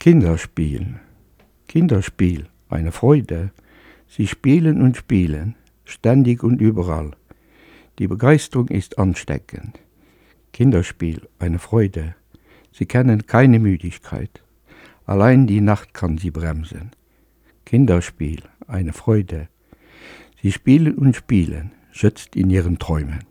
Kinderspiel. Kinderspiel, eine Freude. Sie spielen und spielen, ständig und überall. Die Begeisterung ist ansteckend. Kinderspiel, eine Freude. Sie kennen keine Müdigkeit. Allein die Nacht kann sie bremsen. Kinderspiel, eine Freude. Sie spielen und spielen, schützt in ihren Träumen.